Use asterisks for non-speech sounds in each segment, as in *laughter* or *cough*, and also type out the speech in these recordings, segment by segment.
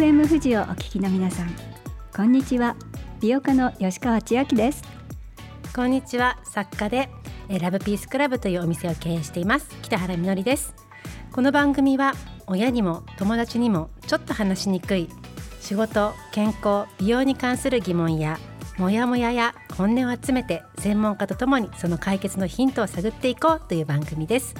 FM 富士をお聞きの皆さんこんにちは。美容家の吉川千秋です。こんにちは。作家でラブピースクラブというお店を経営しています。北原みのりです。この番組は親にも友達にもちょっと話しにくい仕事健康美容に関する疑問やモヤモヤや本音を集めて専門家とともにその解決のヒントを探っていこうという番組です。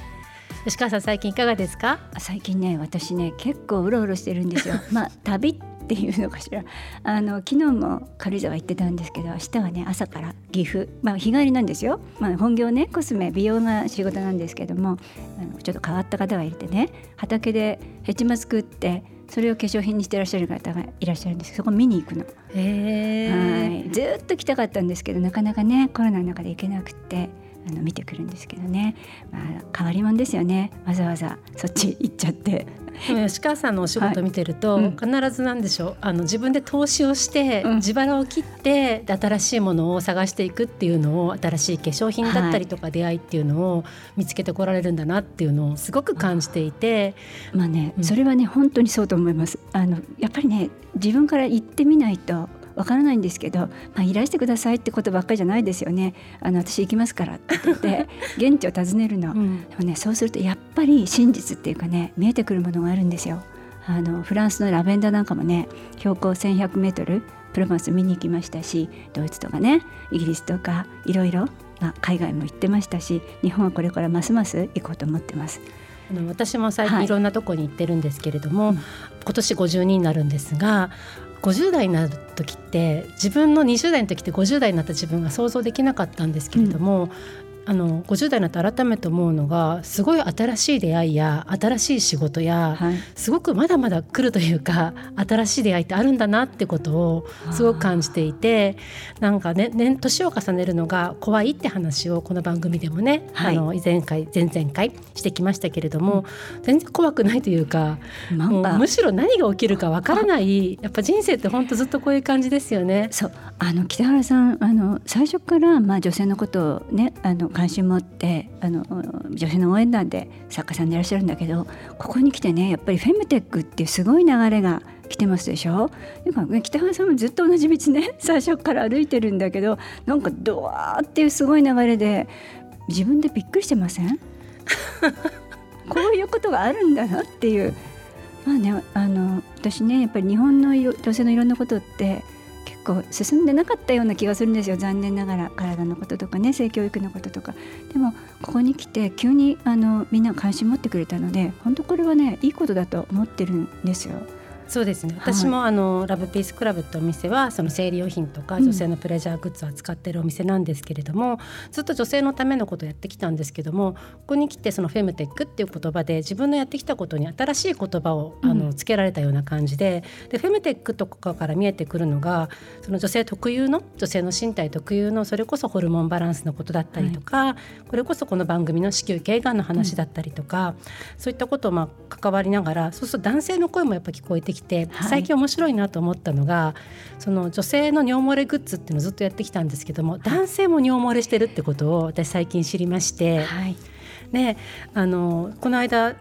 吉川さん最近いかがですか？最近ね私ね結構うろうろしてるんですよ。*laughs* まあ旅っていうのかしら。あの昨日も軽井沢行ってたんですけど明日はね朝から岐阜。まあ日帰りなんですよ、まあ、本業ねコスメ美容が仕事なんですけどもあのちょっと変わった方がいてね畑でヘチマ作ってそれを化粧品にしてらっしゃる方がいらっしゃるんです。そこ見に行くの。はい。ずっと来たかったんですけどなかなかねコロナの中で行けなくてあの見てくるんですけどね、まあ、変わり者ですよね。わざわざそっち行っちゃって。吉川さんのお仕事見てると、はい。うん、必ずなんでしょう。あの自分で投資をして、うん、自腹を切って新しいものを探していくっていうのを新しい化粧品だったりとか出会いっていうのを見つけてこられるんだなっていうのをすごく感じていて。まあね、それはね本当にそうと思います。あのやっぱりね自分から言ってみないとわからないんですけど、まあ、いらしてくださいってことばっかりじゃないですよね。あの私行きますからって言って *laughs* 現地を訪ねるの、うん、でもねそうするとやっぱり真実っていうかね見えてくるものがあるんですよ。あのフランスのラベンダーなんかもね標高1100メートルプロヴァンス見に行きましたしドイツとかねイギリスとかいろいろ、まあ、海外も行ってましたし日本はこれからますます行こうと思ってます。あの私も最近い。ろんなとこに行ってるんですけれども、はい、今年52になるんですが50代になる時って自分の20代の時って50代になった自分が想像できなかったんですけれども、あの50代になって改めて思うのがすごい新しい出会いや新しい仕事や、はい、すごくまだまだ来るというか新しい出会いってあるんだなってことをすごく感じていてなんかね年年を重ねるのが怖いって話をこの番組でもね、はい、あの前回前々回してきましたけれども、うん、全然怖くないというかもうむしろ何が起きるかわからないやっぱ人生って本当ずっとこういう感じですよね。そうあの北原さんあの最初からまあ女性のことをねあの関心持ってあの女性の応援団で作家さんでいらっしゃるんだけどここに来てねやっぱりフェムテックっていうすごい流れが来てますでしょ？今北原さんもずっと同じ道ね *laughs* 最初から歩いてるんだけどなんかドワーっていうすごい流れで自分でびっくりしてません？*laughs* こういうことがあるんだなっていう。まあねあの私ねやっぱり日本の女性のいろんなことってこう進んでなかったような気がするんですよ残念ながら体のこととかね性教育のこととかでもここに来て急にあのみんな関心持ってくれたので本当これはねいいことだと思ってるんですよ。そうですね。私もあの、ラブピースクラブってお店はその生理用品とか女性のプレジャーグッズを扱ってるお店なんですけれども、うん、ずっと女性のためのことをやってきたんですけどもここに来てそのフェムテックっていう言葉で自分のやってきたことに新しい言葉をあのつけられたような感じでうん、でフェムテックとかから見えてくるのがその女性特有の女性の身体特有のそれこそホルモンバランスのことだったりとか、はい、これこそこの番組の子宮頸がんの話だったりとか、うん、そういったことをまあ関わりながらそうすると男性の声もやっぱ聞こえてきて、はい、最近面白いなと思ったのがその女性の尿漏れグッズっていうのをずっとやってきたんですけども男性も尿漏れしてるってことを私最近知りまして、はい、であのこの間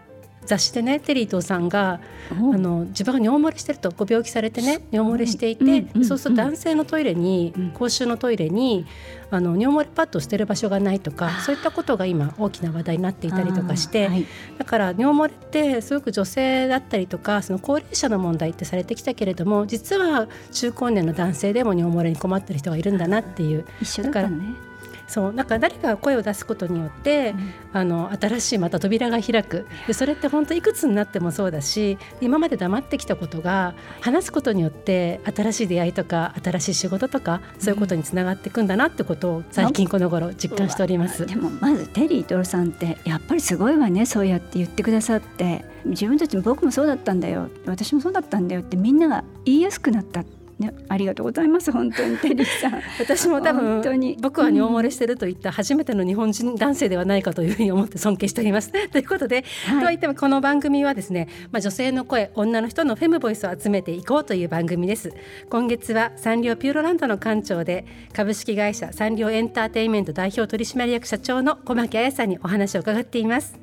雑誌でねテリー伊藤さんがあの自分が尿漏れしてるとご病気されてね尿漏れしていて、そうすると男性のトイレに、公衆のトイレにあの尿漏れパッドを捨てる場所がないとかそういったことが今大きな話題になっていたりとかして、はい、だから尿漏れってすごく女性だったりとかその高齢者の問題ってされてきたけれども実は中高年の男性でも尿漏れに困ってる人がいるんだなっていう。一緒だからねそうなんか誰かが声を出すことによって、うん、あの新しいまた扉が開く。でそれって本当いくつになってもそうだし今まで黙ってきたことが話すことによって新しい出会いとか新しい仕事とかそういうことにつながっていくんだなってことを最近この頃実感しております。でもまずテリー・トロさんってやっぱりすごいわねそうやって言ってくださって。自分たちも僕もそうだったんだよ私もそうだったんだよってみんなが言いやすくなったね、ありがとうございます本当にテリーさん。*laughs* 私も多分僕は尿漏れしてるといった初めての日本人男性ではないかというふうに思って尊敬しております。*laughs* ということで、はい、とはいってもこの番組はですね、まあ、女性の声女の人のフェムボイスを集めていこうという番組です。今月はサンリオピューロランドの館長で株式会社サンリオエンターテインメント代表取締役社長の小牧彩さんにお話を伺っています。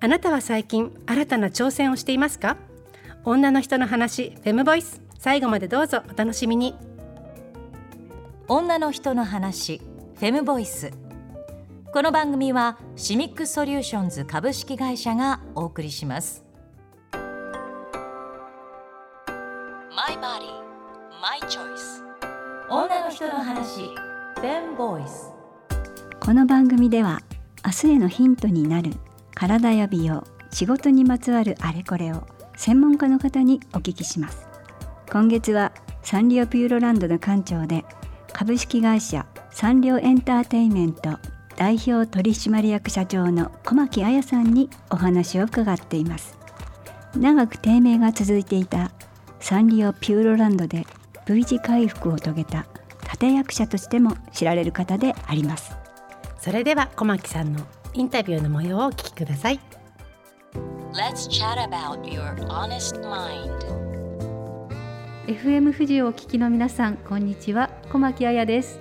あなたは最近新たな挑戦をしていますか？女の人の話フェムボイス最後までどうぞお楽しみに。女の人の話フェムボイスこの番組はシミックソリューションズ株式会社がお送りします。マイバディマイチョイス女の人の話フェムボイスこの番組では明日へのヒントになる体や美容仕事にまつわるあれこれを専門家の方にお聞きします今月はサンリオピューロランドの館長で株式会社サンリオエンターテイメント代表取締役社長の小牧彩さんにお話を伺っています。長く低迷が続いていたサンリオピューロランドで V 字回復を遂げた立役者としても知られる方であります。それでは小牧さんのインタビューの模様をお聞きください。Let's chat about your honest mind FM 富士をお聞きの皆さんこんにちは。小牧彩です。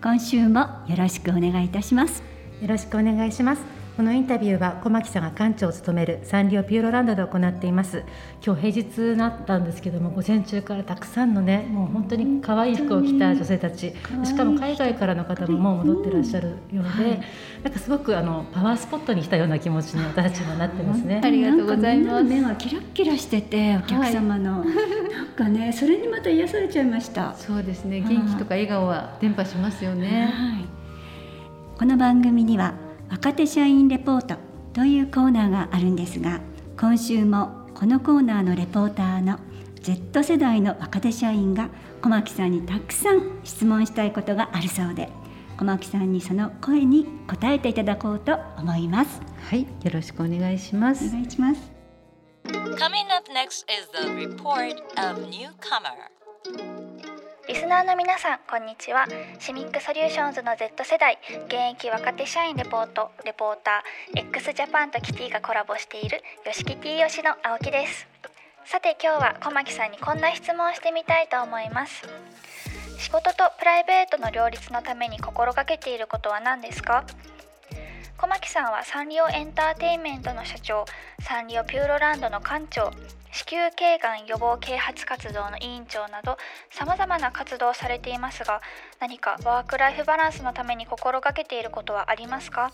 今週もよろしくお願いいたします。よろしくお願いしますこのインタビューは小牧さんが館長を務めるサンリオピューロランドで行っています。今日平日なったんですけども午前中からたくさんのねもう本当に可愛い服を着た女性たち。しかも海外からの方ももう戻ってらっしゃるようで、はい、なんかすごくあのパワースポットに来たような気持ちに私たちもなってますね。ありがとうございます。目がキラキラしててお客様の、はい、なんかねそれにまた癒されちゃいました。そうですね。元気とか笑顔は伝播しますよね、はい、この番組には若手社員レポートというコーナーがあるんですが今週もこのコーナーのレポーターの Z 世代の若手社員が小牧さんにたくさん質問したいことがあるそうで小牧さんにその声に答えていただこうと思います。はいよろしくお願いします。お願いします。Coming up next is the report of newcomer リスナーの皆さんこんにちは。シミックソリューションズの Z 世代現役若手社員レポートレポーター x ジャパンとキティがコラボしているよしき T よしの青木です。さて今日は小牧さんにこんな質問をしてみたいと思います。仕事とプライベートの両立のために心がけていることは何ですか？小牧さんはサンリオエンターテインメントの社長サンリオピューロランドの館長子宮頸がん予防啓発活動の委員長などさまざまな活動をされていますが何かワークライフバランスのために心がけていることはありますか？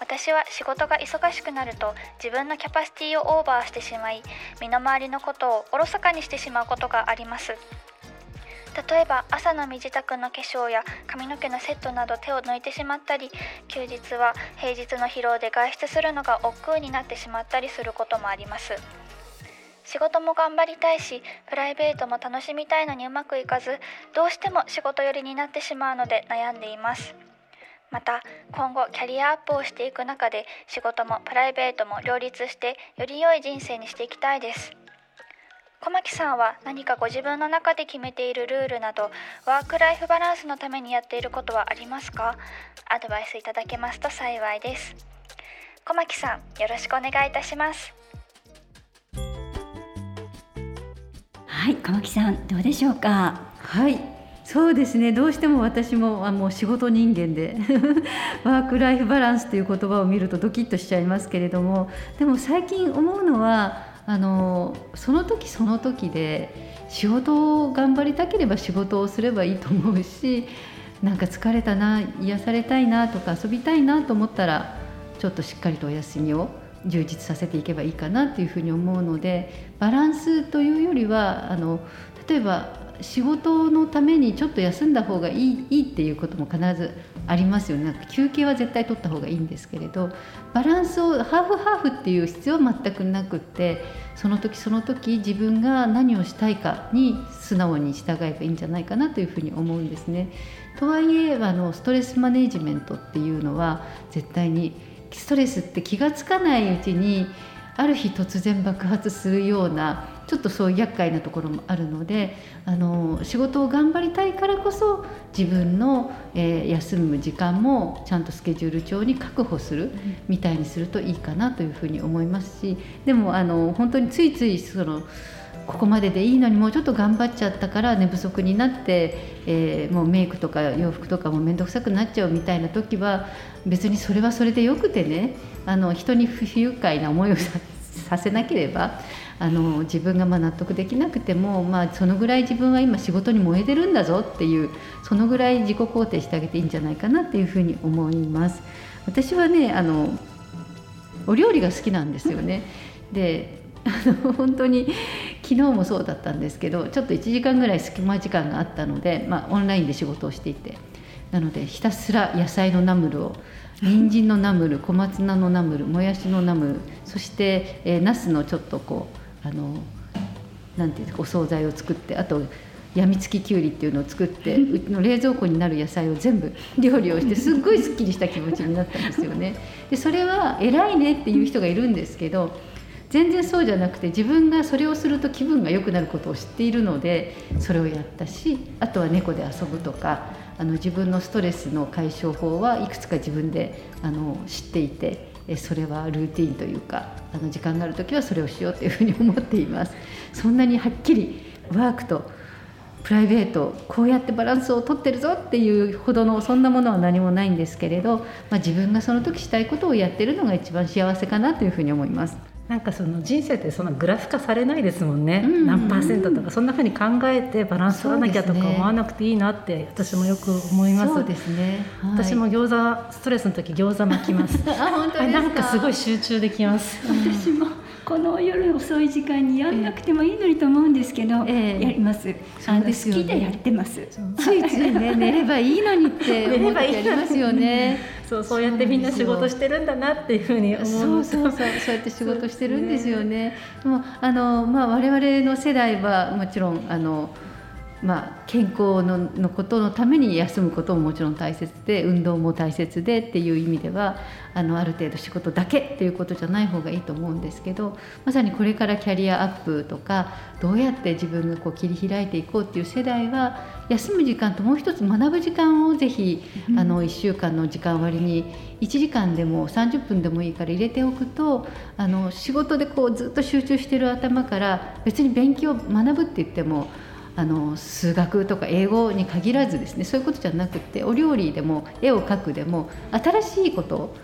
私は仕事が忙しくなると自分のキャパシティをオーバーしてしまい身の回りのことをおろそかにしてしまうことがあります。例えば朝の身支度の化粧や髪の毛のセットなど手を抜いてしまったり休日は平日の疲労で外出するのが億劫になってしまったりすることもあります。仕事も頑張りたいしプライベートも楽しみたいのにうまくいかずどうしても仕事寄りになってしまうので悩んでいます。また今後キャリアアップをしていく中で仕事もプライベートも両立してより良い人生にしていきたいです。小牧さんは何かご自分の中で決めているルールなどワークライフバランスのためにやっていることはありますか？アドバイスいただけますと幸いです。小牧さんよろしくお願いいたします。はい小牧さんどうでしょうか？はいそうですね。どうしても私もあもう仕事人間で *laughs* ワーク・ライフ・バランスという言葉を見るとドキッとしちゃいますけれどもでも最近思うのはあのその時その時で仕事を頑張りたければ仕事をすればいいと思うしなんか疲れたな癒されたいなとか遊びたいなと思ったらちょっとしっかりとお休みを充実させていけばいいかなっていうふうに思うのでバランスというよりはあの例えば仕事のためにちょっと休んだ方がいいいいっていうことも必ずありますよねなんか休憩は絶対取った方がいいんですけれどバランスをハーフハーフっていう必要は全くなくってその時その時自分が何をしたいかに素直に従えばいいんじゃないかなというふうに思うんですね。とはいえあのストレスマネジメントっていうのは絶対にストレスって気が付かないうちにある日突然爆発するようなちょっとそういう厄介なところもあるのであの仕事を頑張りたいからこそ自分の、えー、休む時間もちゃんとスケジュール帳に確保するみたいにするといいかなというふうに思いますしでもあの本当についついそのここまででいいのにもうちょっと頑張っちゃったから寝不足になって、えー、もうメイクとか洋服とかも面倒くさくなっちゃうみたいな時は別にそれはそれでよくてねあの人に不愉快な思いをさせなければあの自分がまあ納得できなくても、まあ、そのぐらい自分は今仕事に燃えてるんだぞっていうそのぐらい自己肯定してあげていいんじゃないかなっていうふうに思います。私はねあのお料理が好きなんですよね。であの本当に昨日もそうだったんですけどちょっと1時間ぐらい隙間時間があったので、まあ、オンラインで仕事をしていてなのでひたすら野菜のナムルを人参のナムル小松菜のナムルもやしのナムルそして、えー、ナスのちょっとこうあのなんていうお惣菜を作ってあとやみつききゅうりっていうのを作ってうちの冷蔵庫になる野菜を全部料理をしてすっごいすっきりした気持ちになったんですよね。でそれは偉いねっていう人がいるんですけど全然そうじゃなくて自分がそれをすると気分が良くなることを知っているのでそれをやったしあとは猫で遊ぶとかあの自分のストレスの解消法はいくつか自分であの知っていてそれはルーティンというかあの時間がある時はそれをしようというふうに思っています。そんなにはっきりワークとプライベートこうやってバランスをとってるぞっていうほどのそんなものは何もないんですけれど、まあ、自分がその時したいことをやってるのが一番幸せかなというふうに思います。なんかその人生ってそんなグラフ化されないですもんね、うんうん、何パーセントとかそんなふうに考えてバランス取らなきゃとか思わなくていいなって私もよく思います。そうですね、はい、私も餃子ストレスの時餃子巻きます。*laughs* あ本当ですなんかすごい集中できます。私もこの夜遅い時間にやんなくてもいいのにと思うんですけど、えー、やります。そうですよ、ね、好きでやってます。ついついね寝ればいいのにって思ってやりますよね。*laughs* そうそうやってみんな仕事してるんだなっていうふうに思うそうそうそうそうやって仕事してるんですよね。でもあのまあ我々の世代はもちろんあの。まあ、健康ののことのために休むことももちろん大切で運動も大切でっていう意味ではあのある程度仕事だけっていうことじゃない方がいいと思うんですけどまさにこれからキャリアアップとかどうやって自分がこう切り開いていこうっていう世代は休む時間ともう一つ学ぶ時間をぜひ、うん、あの1週間の時間割に1時間でも30分でもいいから入れておくとあの仕事でこうずっと集中してる頭から別に勉強学ぶって言ってもあの数学とか英語に限らずですねそういうことじゃなくてお料理でも絵を描くでも新しいこと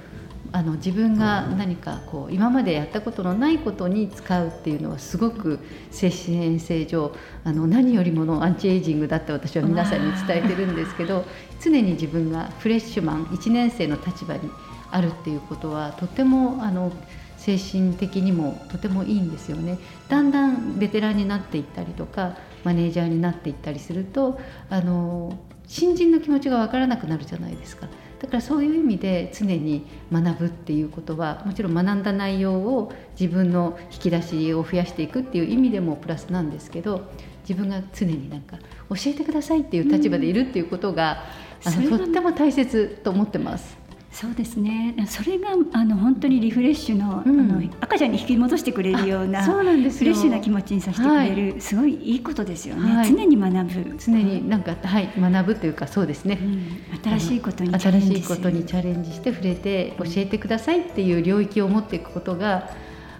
あの自分が何かこう今までやったことのないことに使うっていうのはすごく精神衛生上あの何よりものアンチエイジングだって私は皆さんに伝えてるんですけど常に自分がフレッシュマン1年生の立場にあるっていうことはとてもあの精神的にもとてもいいんですよね。だんだんベテランになっていったりとかマネージャーになっていったりするとあの新人の気持ちが分からなくなるじゃないですか。だからそういう意味で常に学ぶっていうことはもちろん学んだ内容を自分の引き出しを増やしていくっていう意味でもプラスなんですけど自分が常になんか教えてくださいっていう立場でいるっていうことが、うん、あのとっても大切と思ってます。そうですね。それがあの本当にリフレッシュのうん、あの赤ちゃんに引き戻してくれるようなそうなんですフレッシュな気持ちにさせてくれる、はい、すごいいいことですよね、はい、常に学ぶ。常になんか、はい、学ぶというかそうですね、うん、新しいことに新しいことにチャレンジして触れて教えてくださいっていう領域を持っていくことが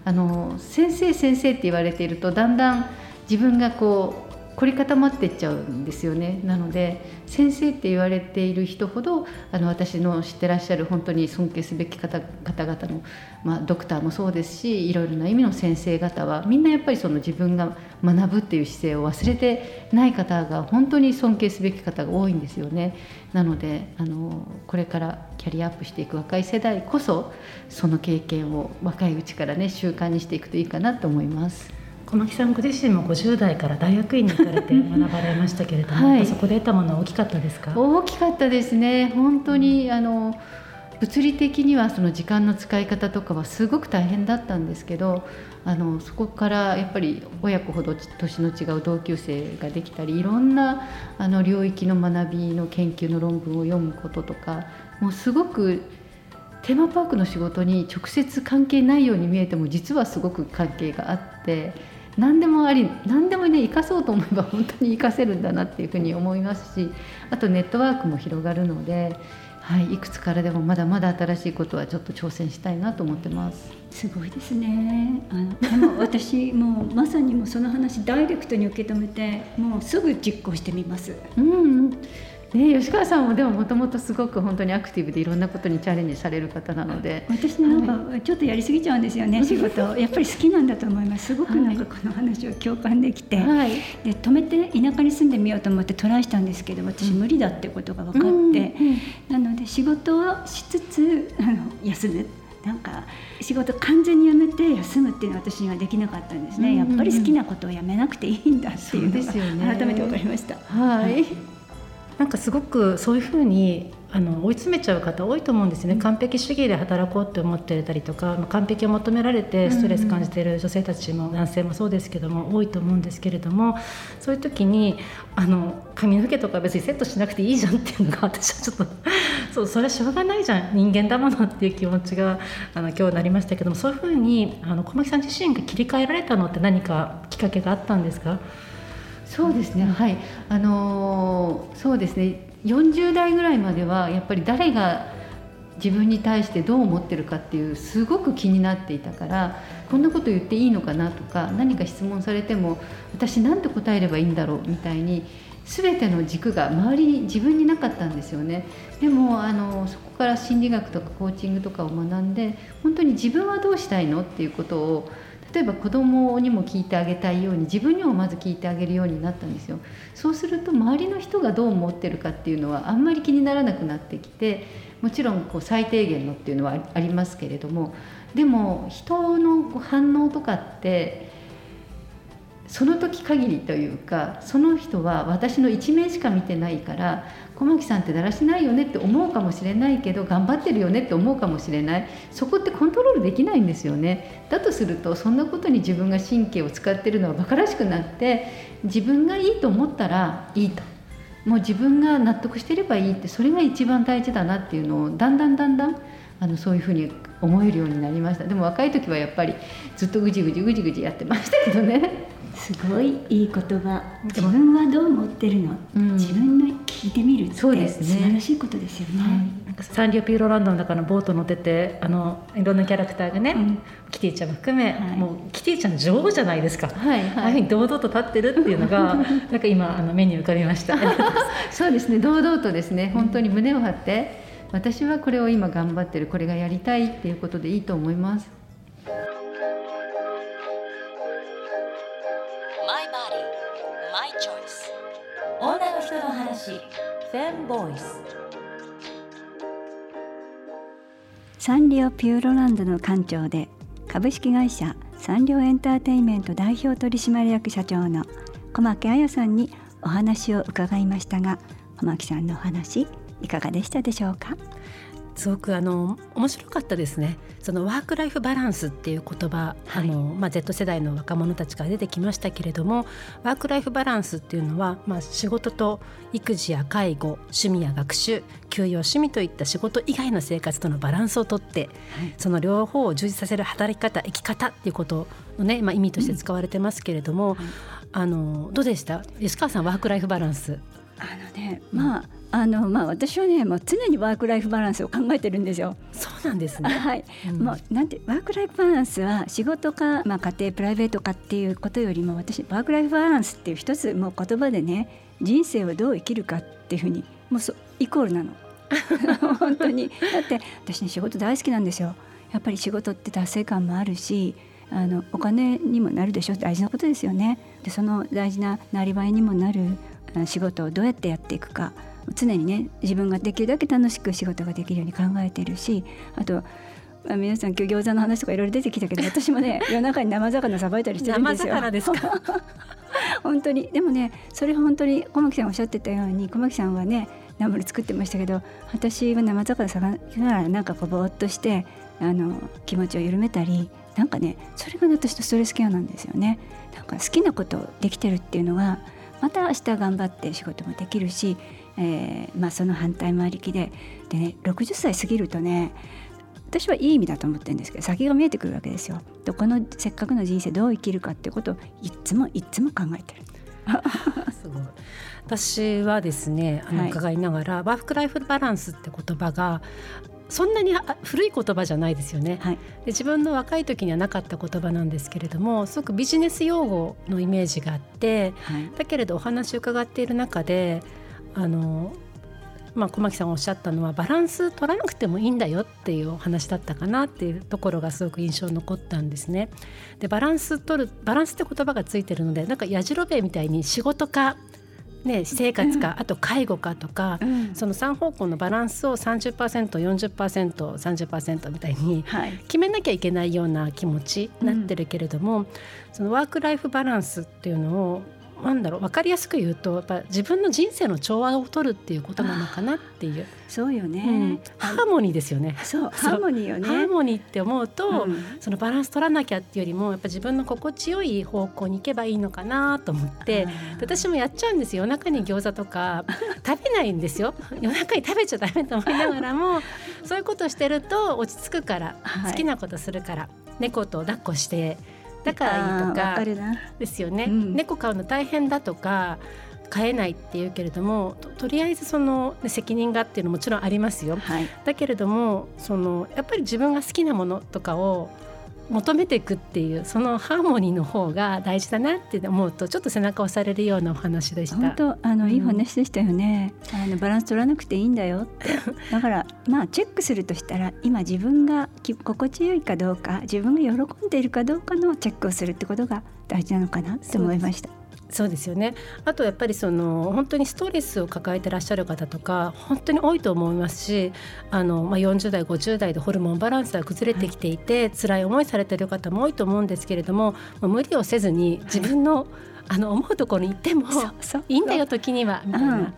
あの先生先生って言われているとだんだん自分がこう凝り固まってっちゃうんですよねなので先生って言われている人ほどあの私の知ってらっしゃる本当に尊敬すべき方方々の、まあ、ドクターもそうですしいろいろな意味の先生方はみんなやっぱりその自分が学ぶっていう姿勢を忘れてない方が本当に尊敬すべき方が多いんですよね。なのであのこれからキャリアアップしていく若い世代こそその経験を若いうちからね習慣にしていくといいかなと思います。小牧さんご自身も50代から大学院に行かれて学ばれましたけれども、はい、そこで得たものは大きかったですか？大きかったですね本当にあの物理的にはその時間の使い方とかはすごく大変だったんですけどあのそこからやっぱり親子ほど年の違う同級生ができたりいろんなあの領域の学びの研究の論文を読むこととかもうすごくテーマパークの仕事に直接関係ないように見えても実はすごく関係があって。何でもあり何でもね生かそうと思えば *laughs* 本当に生かせるんだなっていうふうに思いますしあとネットワークも広がるので、はい、いくつからでもまだまだ新しいことはちょっと挑戦したいなと思ってます。すごいですねあのでも *laughs* 私もうまさにもその話ダイレクトに受け止めてもうすぐ実行してみます。うんね、吉川さんもでももともとすごく本当にアクティブでいろんなことにチャレンジされる方なので。私なんかちょっとやりすぎちゃうんですよね、はい、仕事。やっぱり好きなんだと思います。すごくなんかこの話を共感できて、はい、で止めて田舎に住んでみようと思ってトライしたんですけど私無理だってことが分かって、うんうん、なので仕事をしつつあの休む。なんか仕事完全に辞めて休むっていうのは私にはできなかったんですね、うんうん、やっぱり好きなことをやめなくていいんだっていうのが改めて分かりました。はい、なんかすごくそういうふうにあの追い詰めちゃう方多いと思うんですよね、完璧主義で働こうって思ってたりとか、まあ、完璧を求められてストレス感じている女性たちも、男性もそうですけども多いと思うんですけれどもそういう時にあの髪の毛とか別にセットしなくていいじゃんっていうのが *laughs* 私はちょっとそうそれはしょうがないじゃん。人間だものっていう気持ちがあの今日なりましたけどもそういうふうにあの小牧さん自身が切り替えられたのって何かきっかけがあったんですか？そうですね、はい。あの、そうですね。40代ぐらいまではやっぱり誰が自分に対してどう思ってるかっていうすごく気になっていたからこんなこと言っていいのかなとか何か質問されても私何て答えればいいんだろうみたいに全ての軸が周りに自分になかったんですよね。でもあのそこから心理学とかコーチングとかを学んで本当に自分はどうしたいのっていうことを例えば子供にも聞いてあげたいように自分にもまず聞いてあげるようになったんですよ。そうすると周りの人がどう思ってるかっていうのはあんまり気にならなくなってきてもちろんこう最低限のっていうのはありますけれどもでも人の反応とかってその時限りというかその人は私の一面しか見てないから小牧さんってだらしないよねって思うかもしれないけど頑張ってるよねって思うかもしれない。そこってコントロールできないんですよね。だとするとそんなことに自分が神経を使ってるのは馬鹿らしくなって自分がいいと思ったらいいと。もう自分が納得してればいいってそれが一番大事だなっていうのをだんだんだんだんあのそういうふうに思えるようになりました。でも若い時はやっぱりずっとぐじぐじぐじぐじやってましたけどね。すごいいい言葉。自分はどう思ってるの、うん、自分の聞いてみるってそうです、ね、素晴らしいことですよね、はい、サンリオピューロランドの中のボート乗っててあのいろんなキャラクターがね、うん、キティちゃんも含め、はい、もうキティちゃん女王じゃないですか、はいはい、堂々と立ってるっていうのが *laughs* なんか今あの目に浮かびました。*laughs* そうですね。堂々とですね。本当に胸を張って私はこれを今頑張ってる。これがやりたいっていうことでいいと思いますフェンボイスサンリオピューロランドの館長で株式会社サンリオエンターテインメント代表取締役社長の小牧彩さんにお話を伺いましたが小牧さんのお話いかがでしたでしょうか？すごくあの面白かったですね。そのワークライフバランスっていう言葉、はい、あのまあ、Z 世代の若者たちから出てきましたけれどもワークライフバランスっていうのは、まあ、仕事と育児や介護趣味や学習休養趣味といった仕事以外の生活とのバランスをとって、はい、その両方を充実させる働き方生き方っていうことのね、まあ、意味として使われてますけれども、うん。はい、あのどうでした？吉川さんワークライフバランス。あのねまあ、あのまあ私はねもう常にワークライフバランスを考えてるんですよ。そうなんですね。*laughs* はい。うん、もうなんてワークライフバランスは仕事かまあ家庭プライベートかっていうことよりも私ワークライフバランスっていう一つもう言葉でね人生をどう生きるかっていうふうにもうそイコールなの。*laughs* 本当にだって私ね仕事大好きなんですよ。やっぱり仕事って達成感もあるし。あのお金にもなるでしょ大事なことですよねでその大事ななりわいにもなる仕事をどうやってやっていくか常にね自分ができるだけ楽しく仕事ができるように考えてるしあと皆さん今日餃子の話とかいろいろ出てきたけど *laughs* 私もね夜中に生魚さばいたりしてるんですよ。生魚ですか？*laughs* 本当にでもねそれ本当に小牧さんおっしゃってたように小牧さんはねナムル作ってましたけど私は生魚さばきながらなんかこうぼーっとしてあの気持ちを緩めたりなんかねそれが私とストレスケアなんですよね。なんか好きなことできてるっていうのはまた明日頑張って仕事もできるし、えーまあ、その反対もありきででね60歳過ぎるとね私はいい意味だと思ってるんですけど先が見えてくるわけですよ。どこのせっかくの人生どう生きるかっていうことをいつもいつも考えてる。*laughs* すごい。私はですねあの伺いながら、はい、ワークライフバランスって言葉がそんなに古い言葉じゃないですよね、はい、で自分の若い時にはなかった言葉なんですけれどもすごくビジネス用語のイメージがあって、はい、だけれどお話を伺っている中であのまあ、小牧さんがおっしゃったのはバランス取らなくてもいいんだよっていうお話だったかなっていうところがすごく印象に残ったんですね。でバランス取るバランスって言葉がついてるのでなんかやじろべえみたいに仕事かね、私生活か、あと介護かとか、その3方向のバランスを 30%40%30% みたいに決めなきゃいけないような気持ちになってるけれども、そのワーク・ライフ・バランスっていうのをなんだろう分かりやすく言うとやっぱ自分の人生の調和を取るっていうことなのかなっていう。そうよね、うん、ハーモニーですよね。そうハーモニーよね。ハーモニーって思うと、うん、そのバランス取らなきゃっていうよりもやっぱ自分の心地よい方向に行けばいいのかなと思って私もやっちゃうんですよ。夜中に餃子とか食べないんですよ。*laughs* 夜中に食べちゃダメと思いながらもそういうことしてると落ち着くから、はい、好きなことするから猫と抱っこしてだからいいとかですよね、うん、猫飼うの大変だとか飼えないっていうけれどもとりあえずその責任がっていうのももちろんありますよ、はい、だけれどもそのやっぱり自分が好きなものとかを求めていくっていうそのハーモニーの方が大事だなって思うとちょっと背中を押されるようなお話でした。本当あの、いい話でしたよね。あのバランス取らなくていいんだよって。*laughs* だからまあチェックするとしたら今自分が心地よいかどうか自分が喜んでいるかどうかのチェックをするってことが大事なのかなって思いました。そうですよね。あとやっぱりその本当にストレスを抱えてらっしゃる方とか本当に多いと思いますしあの、まあ、40代50代でホルモンバランスが崩れてきていて、はい、辛い思いされてる方も多いと思うんですけれども、まあ、無理をせずに自分の、はい、あの思うところに行ってもいいんだよ時には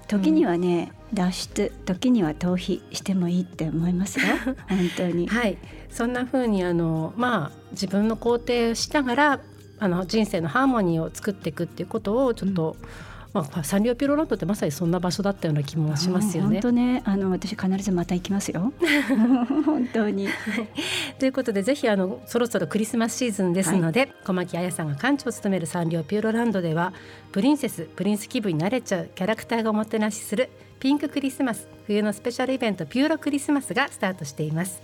時にはね、うん、脱出時には逃避してもいいって思いますよ。*laughs* 本当に。はい。そんな風にあのまあ自分の肯定をしながらあの人生のハーモニーを作っていくっていうことをちょっと、うんまあ、サンリオピューロランドってまさにそんな場所だったような気もしますよね。本当ねあの私必ずまた行きますよ。*laughs* 本当にということでぜひあのそろそろクリスマスシーズンですので、はい、小牧彩さんが館長を務めるサンリオピューロランドではプリンセスプリンス気分になれちゃうキャラクターがおもてなしするピンククリスマス冬のスペシャルイベントピューロクリスマスがスタートしています。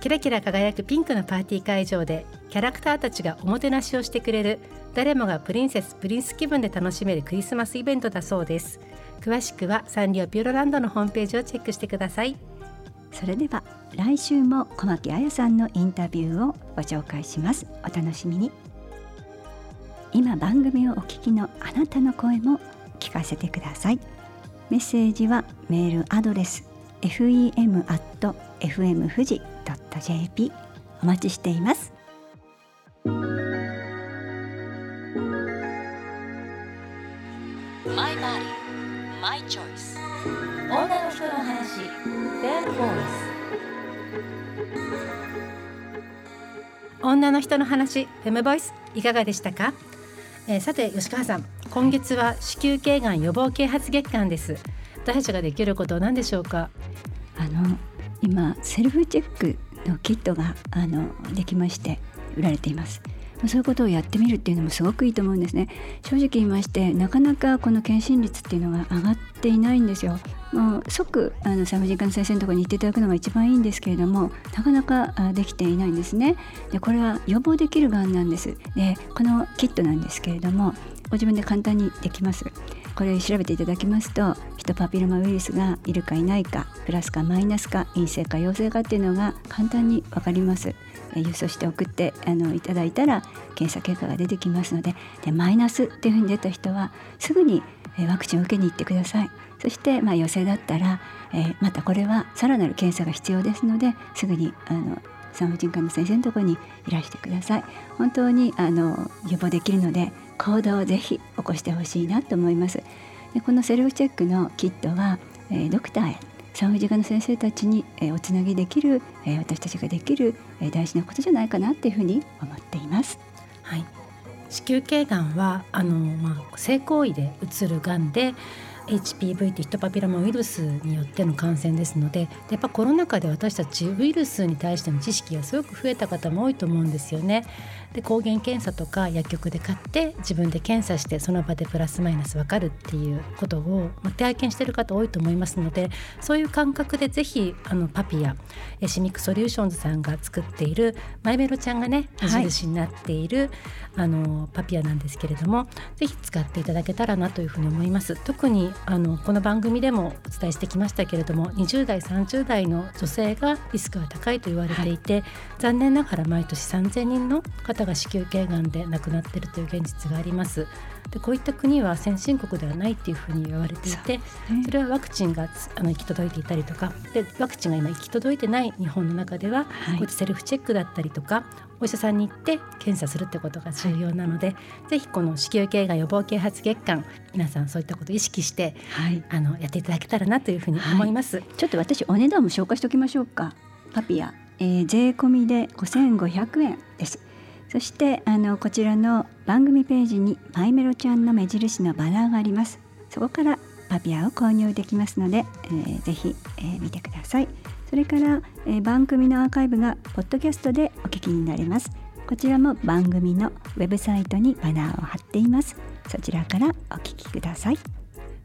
キラキラ輝くピンクのパーティー会場でキャラクターたちがおもてなしをしてくれる誰もがプリンセスプリンス気分で楽しめるクリスマスイベントだそうです。詳しくはサンリオピューロランドのホームページをチェックしてください。それでは来週も小牧彩さんのインタビューをご紹介します。お楽しみに。今番組をお聞きのあなたの声も聞かせてください。メッセージはメールアドレス fem.fm 富士 .jp お待ちしています。マイバディマイチョイス女の人の話。Bad Voice 女の人の話。フェムボイスいかがでしたか、えー、さて吉川さん。今月は子宮頸がん予防啓発月間です。私たちができることは何でしょうか？あの今セルフチェックのキットがあのできまして売られています。そういうことをやってみるっていうのもすごくいいと思うんですね。正直言いましてなかなかこの検診率っていうのが上がっていないんですよ。もう即あの産婦人科の先生のところに行っていただくのが一番いいんですけれどもなかなかできていないんですね。でこれは予防できるがんなんです。でこのキットなんですけれどもご自分で簡単にできます。これ調べていただきますとヒトパピロマウイルスがいるかいないかプラスかマイナスか陰性か陽性かっていうのが簡単に分かります。郵送して送ってあのいただいたら検査結果が出てきますのででマイナスっていうふうに出た人はすぐにワクチンを受けに行ってくださいそして、まあ、陽性だったら、えー、またこれはさらなる検査が必要ですのですぐにあの産婦人科の先生のところにいらしてください本当にあの予防できるので行動をぜひ起こしてほしいなと思います。でこのセルフチェックのキットは、えー、ドクターへ産婦人科の先生たちに、えー、おつなぎできる、えー、私たちができる、えー、大事なことじゃないかなっていうふうに思っています。はい。子宮頸がんはあの、まあ、性行為でうつるがんで HPV ってヒトパピロマウイルスによっての感染ですのでやっぱコロナ禍で私たちウイルスに対しての知識がすごく増えた方も多いと思うんですよね。で抗原検査とか薬局で買って自分で検査してその場でプラスマイナス分かるっていうことを体験してる方多いと思いますのでそういう感覚でぜひあのパピアシミックソリューションズさんが作っているマイメロちゃんがね矢印になっている、はい、あのパピアなんですけれどもぜひ使っていただけたらなというふうに思います。特にあのこの番組でもお伝えしてきましたけれども20代30代の女性がリスクが高いと言われていて、はい、残念ながら毎年3000人の方が子宮頸がんで亡くなっているという現実があります。でこういった国は先進国ではないっていうふうに言われていてそれはワクチンがあの行き届いていたりとかでワクチンが今行き届いてない日本の中では、はい、こういったセルフチェックだったりとかお医者さんに行って検査するってことが重要なので、はい、ぜひこの子宮頸がん予防啓発月間皆さんそういったことを意識して、はい、あのやっていただけたらなというふうに思います、ちょっと私お値段も紹介しておきましょうか。パピア、えー、税込みで5500円ですそしてあのこちらの番組ページにマイメロちゃんの目印のバナーがあります。そこからパピアを購入できますので、えー、ぜひ、えー、見てください。それから、えー、番組のアーカイブがポッドキャストでお聞きになれます。こちらも番組のウェブサイトにバナーを貼っています。そちらからお聞きください。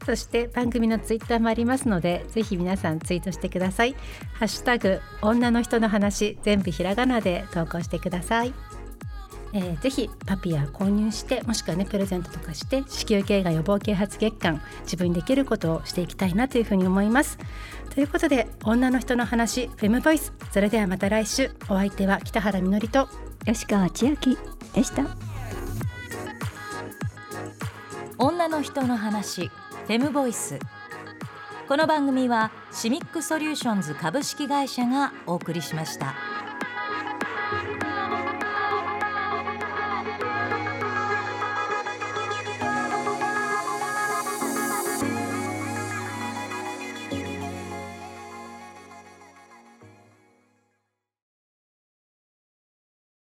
そして番組のツイッターもありますのでぜひ皆さんツイートしてください。ハッシュタグ女の人の話全部ひらがなで投稿してください。えー、ぜひパピア購入してもしくはねプレゼントとかして子宮頸がん予防啓発月間自分にできることをしていきたいなというふうに思います。ということで女の人の話フェムボイス。それではまた来週。お相手は北原みのりと吉川千秋でした。女の人の話フェムボイス。この番組はシミックソリューションズ株式会社がお送りしました。